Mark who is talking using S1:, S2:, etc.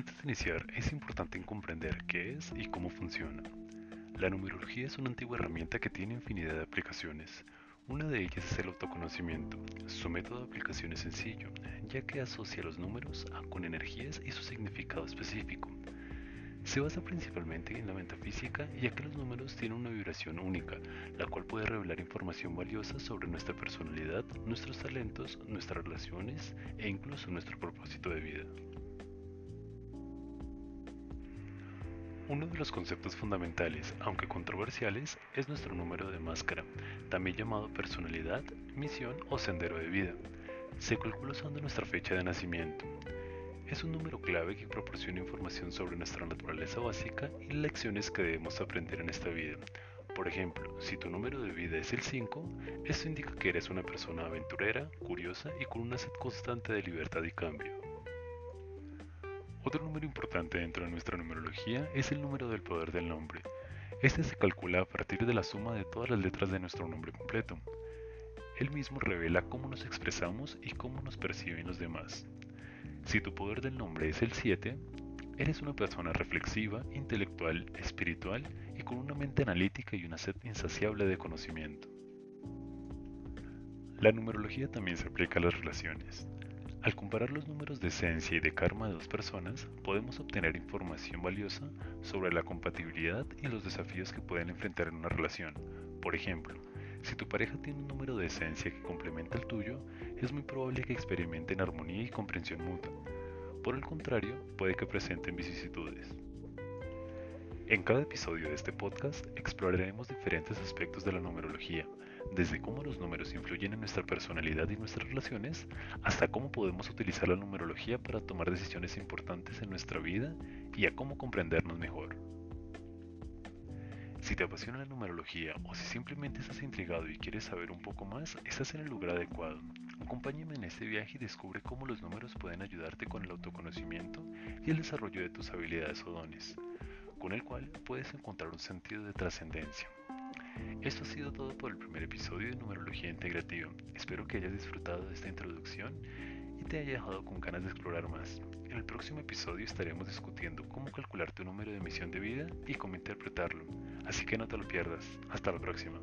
S1: de iniciar, es importante comprender qué es y cómo funciona. La numerología es una antigua herramienta que tiene infinidad de aplicaciones. Una de ellas es el autoconocimiento. Su método de aplicación es sencillo, ya que asocia los números con energías y su significado específico. Se basa principalmente en la metafísica ya que los números tienen una vibración única, la cual puede revelar información valiosa sobre nuestra personalidad, nuestros talentos, nuestras relaciones e incluso nuestro propósito de vida. Uno de los conceptos fundamentales, aunque controversiales, es nuestro número de máscara, también llamado personalidad, misión o sendero de vida. Se calcula usando nuestra fecha de nacimiento. Es un número clave que proporciona información sobre nuestra naturaleza básica y lecciones que debemos aprender en esta vida. Por ejemplo, si tu número de vida es el 5, esto indica que eres una persona aventurera, curiosa y con una sed constante de libertad y cambio. Otro número importante dentro de nuestra numerología es el número del poder del nombre. Este se calcula a partir de la suma de todas las letras de nuestro nombre completo. El mismo revela cómo nos expresamos y cómo nos perciben los demás. Si tu poder del nombre es el 7, eres una persona reflexiva, intelectual, espiritual y con una mente analítica y una sed insaciable de conocimiento. La numerología también se aplica a las relaciones. Al comparar los números de esencia y de karma de dos personas, podemos obtener información valiosa sobre la compatibilidad y los desafíos que pueden enfrentar en una relación. Por ejemplo, si tu pareja tiene un número de esencia que complementa el tuyo, es muy probable que experimenten armonía y comprensión mutua. Por el contrario, puede que presenten vicisitudes. En cada episodio de este podcast exploraremos diferentes aspectos de la numerología, desde cómo los números influyen en nuestra personalidad y nuestras relaciones, hasta cómo podemos utilizar la numerología para tomar decisiones importantes en nuestra vida y a cómo comprendernos mejor. Si te apasiona la numerología o si simplemente estás intrigado y quieres saber un poco más, estás en el lugar adecuado. Acompáñame en este viaje y descubre cómo los números pueden ayudarte con el autoconocimiento y el desarrollo de tus habilidades o dones, con el cual puedes encontrar un sentido de trascendencia. Esto ha sido todo por el primer episodio de Numerología Integrativa. Espero que hayas disfrutado de esta introducción y te haya dejado con ganas de explorar más. En el próximo episodio estaremos discutiendo cómo calcular tu número de misión de vida y cómo interpretarlo, así que no te lo pierdas. Hasta la próxima.